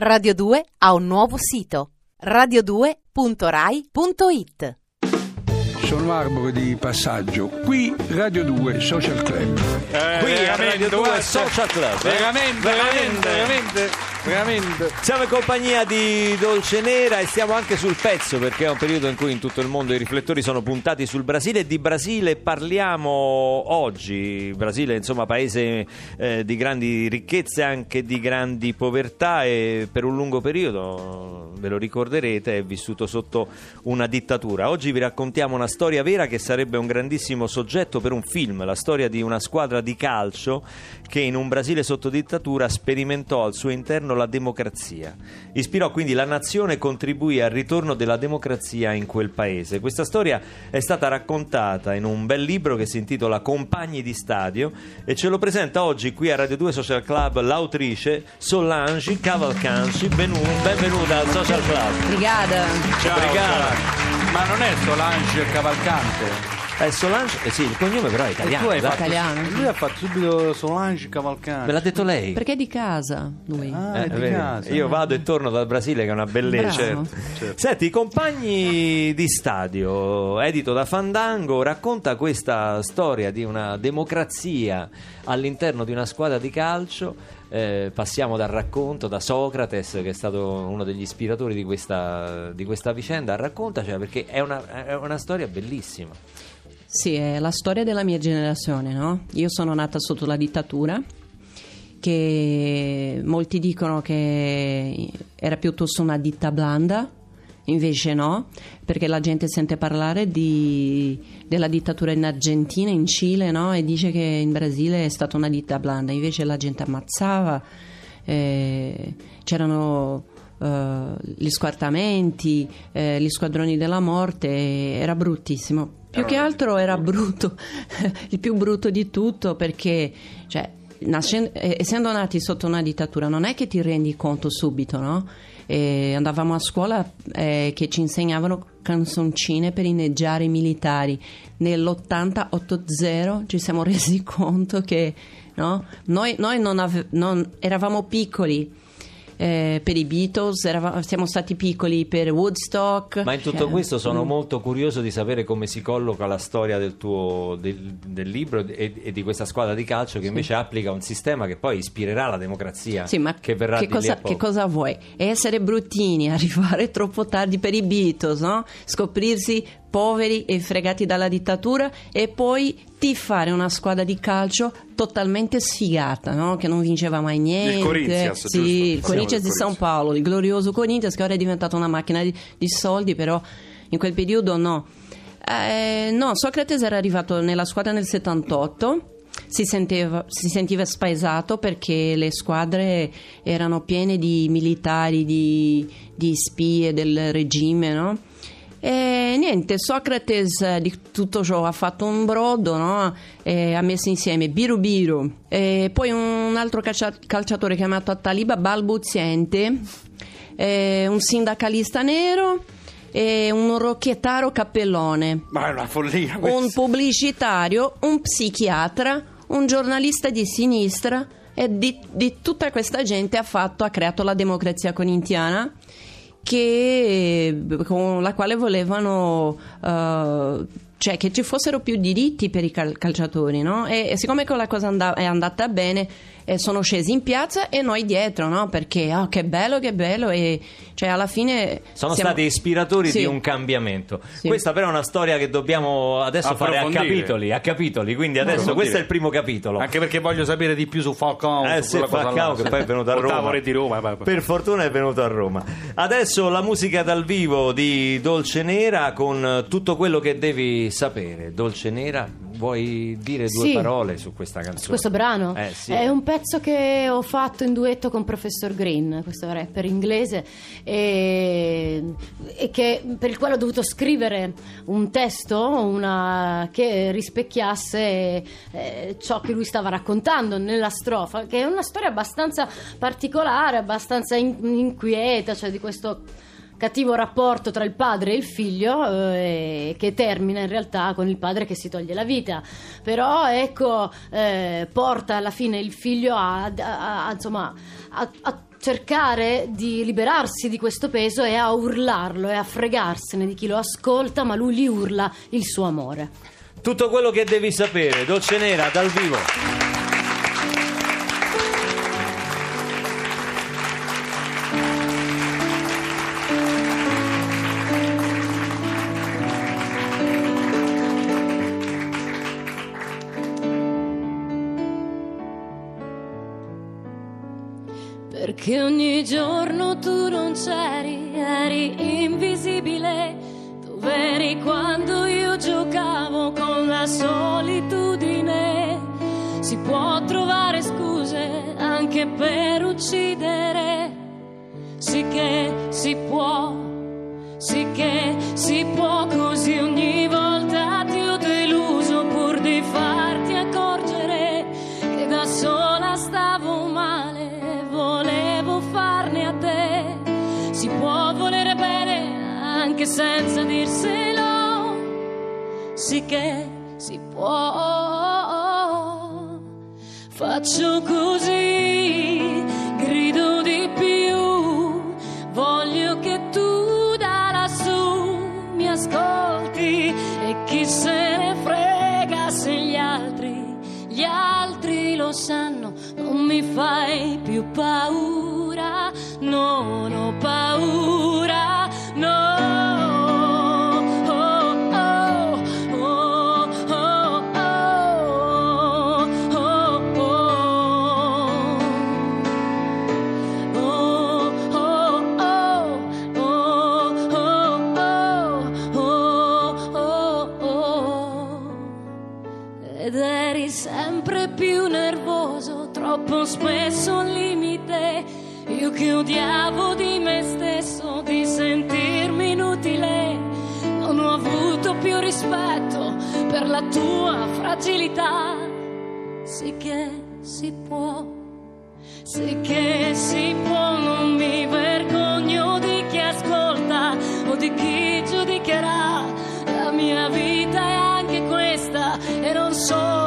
Radio 2 ha un nuovo sito radio2.rai.it Sono arbore di passaggio. Qui Radio 2 Social Club. Qui a Radio 2 Social Club. eh? Veramente, veramente, veramente, veramente. Siamo in compagnia di Dolce Nera e stiamo anche sul pezzo perché è un periodo in cui in tutto il mondo i riflettori sono puntati sul Brasile e di Brasile parliamo oggi. Brasile, insomma, paese eh, di grandi ricchezze anche di grandi povertà e per un lungo periodo, ve lo ricorderete, è vissuto sotto una dittatura. Oggi vi raccontiamo una storia vera che sarebbe un grandissimo soggetto per un film, la storia di una squadra di calcio che in un Brasile sotto dittatura sperimentò al suo interno la democrazia. Ispirò quindi la nazione e contribuì al ritorno della democrazia in quel paese. Questa storia è stata raccontata in un bel libro che si intitola Compagni di stadio e ce lo presenta oggi qui a Radio 2 Social Club l'autrice Solange Cavalcanci. Benvenuta al Social Club. Obrigada. Ciao, Obrigado. ciao. Ma non è Solange Cavalcante? Eh, Solange, eh sì, il cognome però è italiano. tu hai dai. fatto, Italiano. lui ha fatto subito Solange Cavalcante. Me l'ha detto lei. Perché è di casa lui. Ah, Eh, è di casa. Io vado e torno dal Brasile che è una bellezza. Bravo. certo. Senti, i compagni di stadio, edito da Fandango, racconta questa storia di una democrazia all'interno di una squadra di calcio. Eh, passiamo dal racconto da Socrates, che è stato uno degli ispiratori di questa, di questa vicenda. Raccontaci perché è una, è una storia bellissima. Sì, è la storia della mia generazione, no? Io sono nata sotto la dittatura, che molti dicono che era piuttosto una ditta blanda, invece no, perché la gente sente parlare di- della dittatura in Argentina, in Cile, no? E dice che in Brasile è stata una ditta blanda, invece la gente ammazzava, eh, c'erano eh, gli squartamenti, eh, gli squadroni della morte, era bruttissimo. Più che altro era brutto, il più brutto di tutto perché, cioè, nascendo- eh, essendo nati sotto una dittatura, non è che ti rendi conto subito, no? E andavamo a scuola eh, che ci insegnavano canzoncine per inneggiare i militari. Nell'80-80 ci siamo resi conto che no? noi, noi non ave- non- eravamo piccoli. Eh, per i Beatles, eravamo- siamo stati piccoli per Woodstock. Ma in tutto Eh, questo sono mm. molto curioso di sapere come si colloca la storia del tuo del, del libro e, e di questa squadra di calcio che invece applica un sistema che poi ispirerà la democrazia Sì, ma che verrà che cosa, che cosa vuoi? Essere bruttini, arrivare troppo tardi per i Beatles, no? scoprirsi poveri e fregati dalla dittatura e poi tifare una squadra di calcio totalmente sfigata, no? che non vinceva mai niente. Corinthians, sì, giusto? il Corinthians di San. Paolo, il glorioso Corinthians che ora è diventato una macchina di, di soldi, però in quel periodo no. Eh, no, Socrate era arrivato nella squadra nel 78. Si sentiva, si sentiva spaesato perché le squadre erano piene di militari, di, di spie del regime, no? E niente, Socrates eh, di tutto ciò ha fatto un brodo, no? Ha messo insieme Biru Biru, e poi un altro calcia- calciatore chiamato Attaliba balbuziente, un sindacalista nero e un rocchettaro cappellone Ma è una follia un questa. pubblicitario, un psichiatra, un giornalista di sinistra e di, di tutta questa gente ha fatto, ha creato la democrazia corintiana che, con la quale volevano eh, cioè che ci fossero più diritti per i cal- calciatori no? e, e siccome quella cosa and- è andata bene eh, sono scesi in piazza e noi dietro no? perché oh, che bello che bello e cioè alla fine sono siamo- stati ispiratori Sì. di un cambiamento. Sì. Questa però è una storia che dobbiamo adesso fare a capitoli, a capitoli, quindi adesso questo è il primo capitolo. Anche perché voglio sapere di più su Falcao. Eh su sì, Falcao là. che poi è venuto a Roma. Di Roma. Per fortuna è venuto a Roma. Adesso la musica dal vivo di Dolce Nera con tutto quello che devi sapere. Dolce Nera, vuoi dire due Sì. parole su questa canzone? Su questo brano Eh, sì. è un pezzo che ho fatto in duetto con Professor Green, questo rapper inglese, e, e che- per il quale ho dovuto scrivere un testo una- che rispecchiasse eh, ciò che lui stava raccontando nella strofa, che è una storia abbastanza particolare, abbastanza in- inquieta, cioè di questo cattivo rapporto tra il padre e il figlio eh, che termina in realtà con il padre che si toglie la vita. Però ecco eh, porta alla fine il figlio a, a, a insomma a, a cercare di liberarsi di questo peso e a urlarlo e a fregarsene di chi lo ascolta ma lui gli urla il suo amore. Tutto quello che devi sapere dolce nera dal vivo. giorno tu non c'eri. faccio così, grido di più, voglio che tu da lassù mi ascolti e chi se ne frega se gli altri, gli altri lo sanno, non mi fai più paura, non ho paura. spesso il limite. Io che odiavo di me stesso, di sentirmi inutile. Non ho avuto più rispetto per la tua fragilità. Sì che si può, sì che si può, non mi vergogno di chi ascolta o di chi giudicherà. La mia vita è anche questa e non solo.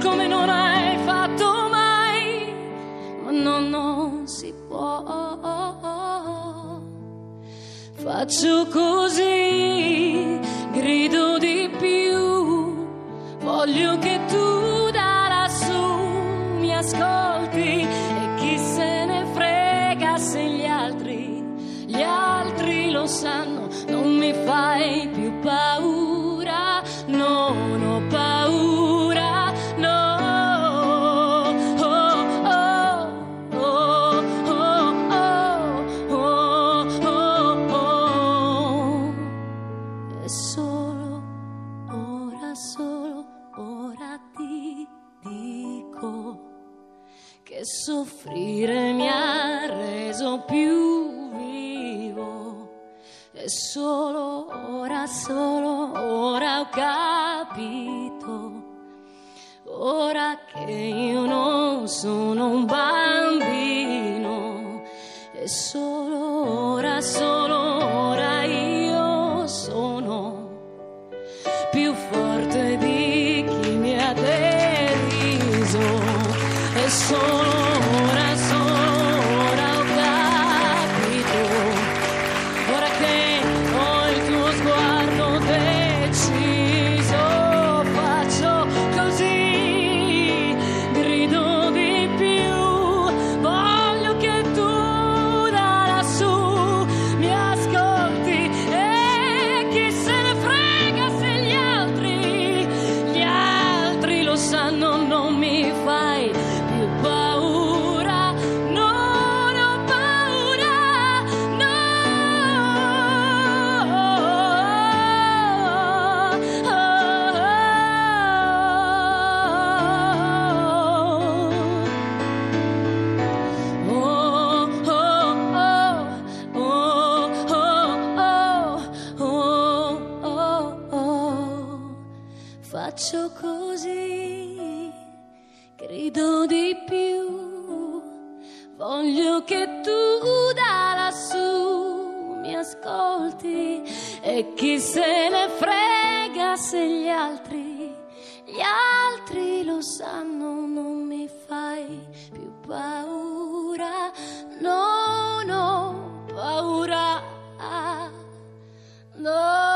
come non hai fatto mai, ma no, non si può. Faccio così, grido di più, voglio che tu... solo ora, solo ora ho capito, ora che io non sono un bambino. morti e chi se ne frega se gli altri, gli altri lo sanno, non mi fai più paura, non ho paura, no.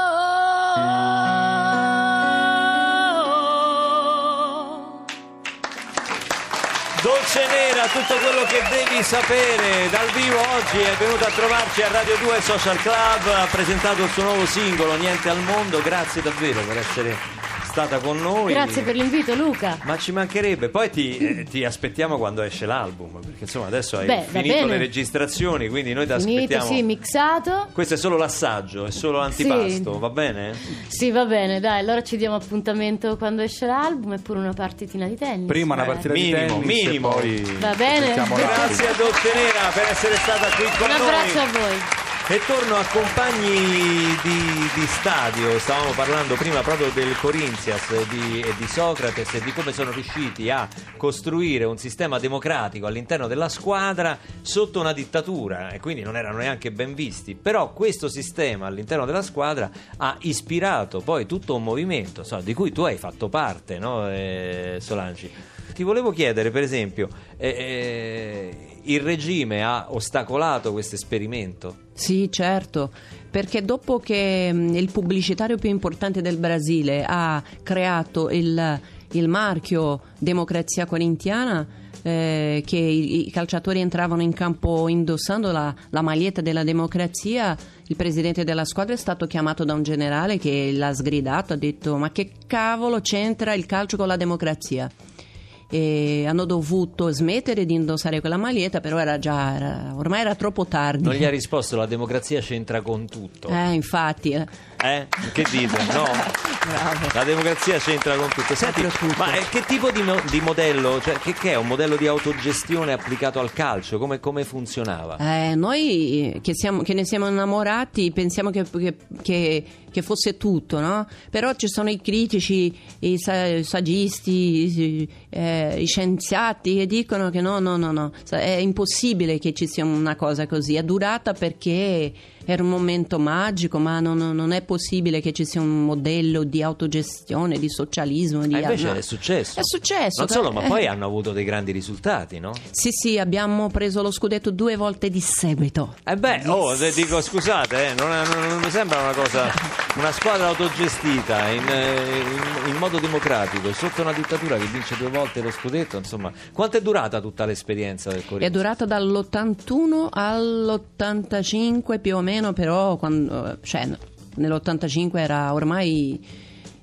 Tutto quello che devi sapere. Dal vivo oggi è venuto a trovarci a Radio 2 Social Club, ha presentato il suo nuovo singolo Niente al mondo, grazie davvero per essere stata con noi. Grazie per l'invito, Luca. Ma ci mancherebbe, poi ti, eh, ti aspettiamo quando esce l'album, perché insomma adesso hai Beh, finito le registrazioni, quindi noi ti Finito, aspettiamo. sì, mixato. Questo è solo l'assaggio, è solo l'antipasto, Sì. va bene? Sì, va bene, dai, allora ci diamo appuntamento quando esce l'album e pure una partitina di tennis. Prima una partita minimo, di tennis minimo. poi Va bene. Grazie a Dolce Nera per essere stata qui con Un abbraccio noi. a voi. E torno a compagni di, di stadio, stavamo parlando prima proprio del Corinthians e di, e di Socrates e di come sono riusciti a costruire un sistema democratico all'interno della squadra sotto una dittatura e quindi non erano neanche ben visti. Però questo sistema all'interno della squadra ha ispirato poi tutto un movimento insomma, di cui tu hai fatto parte, no, eh, Solanci? Ti volevo chiedere, per esempio, eh, eh, il regime ha ostacolato questo esperimento? Sì, certo, perché dopo che mh, il pubblicitario più importante del Brasile ha creato il, il marchio Democrazia Corintiana, eh, che i, i calciatori entravano in campo indossando la, la maglietta della democrazia, il presidente della squadra è stato chiamato da un generale che l'ha sgridato, ha detto ma che cavolo c'entra il calcio con la democrazia? E hanno dovuto smettere di indossare quella maglietta, però era già, era- ormai era troppo tardi. Non gli ha risposto la democrazia c'entra con tutto. Eh, infatti, eh. Eh? Che dite? No? La democrazia c'entra con tutto. Senti, ma eh, che tipo di, mo- di modello? Cioè, che, che è un modello di autogestione applicato al calcio? Come, come funzionava? Eh, noi che, siamo- che ne siamo innamorati pensiamo che, che- fosse tutto, no? Però ci sono i critici, i sa- saggisti, i, eh, i scienziati che dicono che no, no, no, no, è impossibile che ci sia una cosa così. È durata perché era un momento magico, ma non, non è possibile che ci sia un modello di autogestione, di socialismo. Di Ah, invece no. è successo. È successo. Non solo, ma eh. poi hanno avuto dei grandi risultati, no? Sì, sì, abbiamo preso lo scudetto due volte di seguito. Eh beh, oh, te dico scusate, eh, non, non- non mi sembra una cosa, una squadra autogestita in, eh, in- in modo democratico, sotto una dittatura che vince due volte lo scudetto, insomma, quanto è durata tutta l'esperienza del È Corinthians? durata dall'81 all'85 più o meno, però quando, cioè, nell'85 era ormai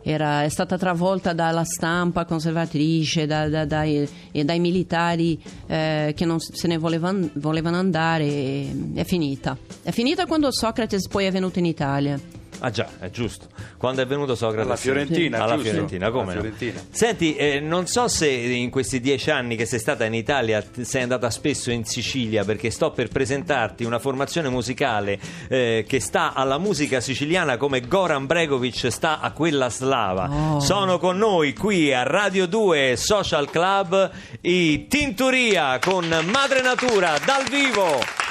era, è stata travolta dalla stampa conservatrice, da- da- dai, dai militari eh, che non se ne volevan- volevano andare. È finita. È finita quando Socrate poi è venuto in Italia. Ah già, è giusto. Quando è venuto Socrate? Alla Fiorentina, Alla giusto? Fiorentina, come Alla no? Fiorentina. Senti, eh, non so se in questi dieci anni che sei stata in Italia sei andata spesso in Sicilia perché sto per presentarti una formazione musicale eh, che sta alla musica siciliana come Goran Bregovic sta a quella slava. Oh. Sono con noi qui a Radio 2 Social Club i Tinturia con Madre Natura dal vivo.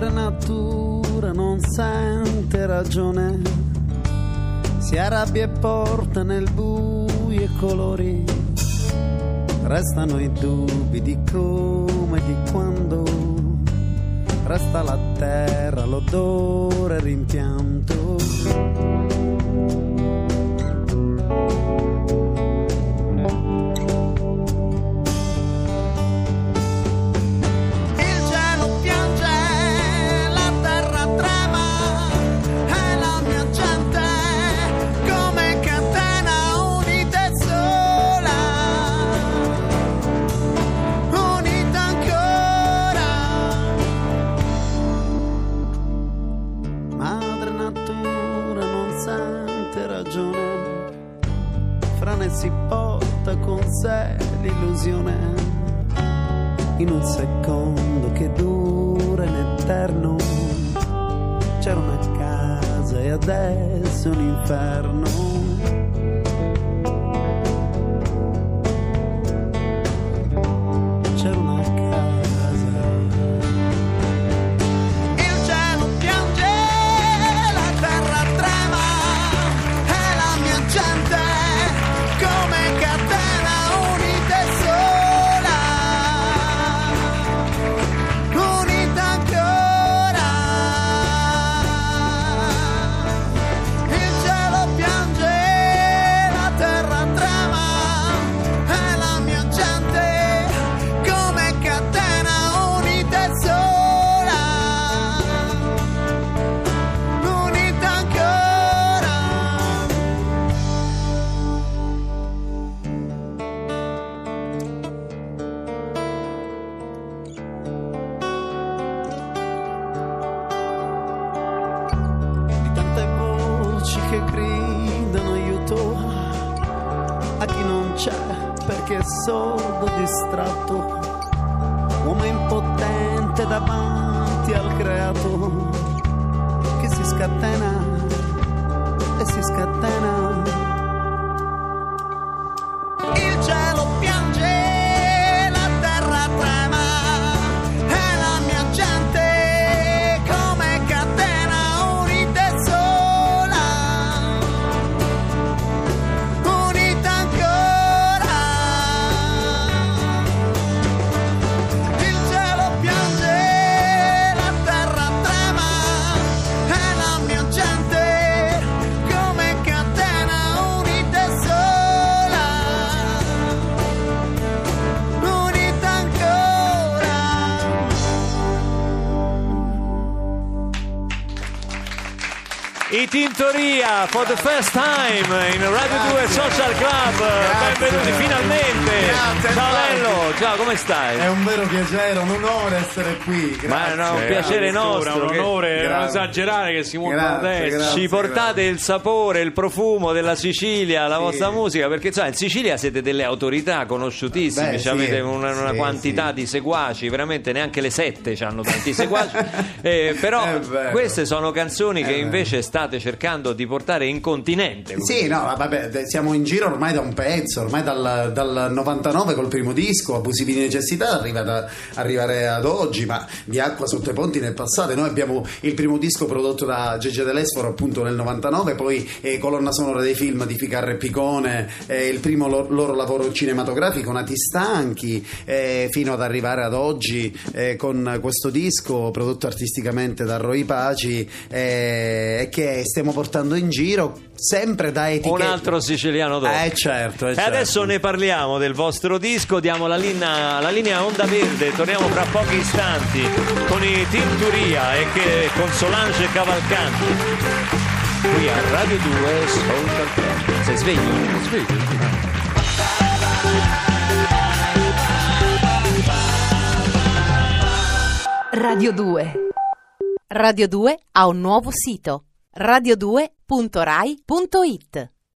Madre natura non sente ragione, si arrabbia e porta nel buio i colori, restano i dubbi di come e di quando, resta la terra, l'odore, il rimpianto. E si I Tintoria for the first time in Radio 2 Social Club. Benvenuti finalmente. Grazie, ciao. Lello, ciao, come stai? È un vero piacere, un onore essere qui. Ma Grazie. no, un piacere nostro. un che- onore, non Grazie. esagerare che si Grazie, adesso. grazie. Ci portate il sapore, il profumo della Sicilia, la Sì. vostra musica, perché insomma, in Sicilia siete delle autorità conosciutissime, Beh, sì. avete una, una Sì, quantità sì. di seguaci, veramente neanche le sette hanno tanti seguaci, Eh, però È queste sono canzoni che invece state cercando di portare in continente. Sì, no, vabbè, siamo in giro ormai da un pezzo, ormai dal, dal 99 col primo disco, Abusivi di necessità, arriva da arrivare ad oggi, ma di acqua sotto i ponti nel passato. Noi abbiamo il primo disco prodotto da Gege Dell'Esforo appunto nel 99, poi eh, colonna sonora dei film di Ficarra e Picone, eh, il primo lo- loro lavoro cinematografico, Nati Stanchi, eh, fino ad arrivare ad oggi eh, con questo disco prodotto artisticamente da Roy Paci eh, che stiamo portando in giro sempre da etichette. Un altro siciliano dopo. Eh certo, eh, E certo. adesso ne parliamo del vostro disco, diamo la linea, la linea Onda Verde, torniamo fra pochi istanti con i Tinturia e che, con Solange Cavalcanti. Qui a Radio 2 Social Club. Sei sveglio? Radio 2. Radio 2 ha un nuovo sito radio2.rai.it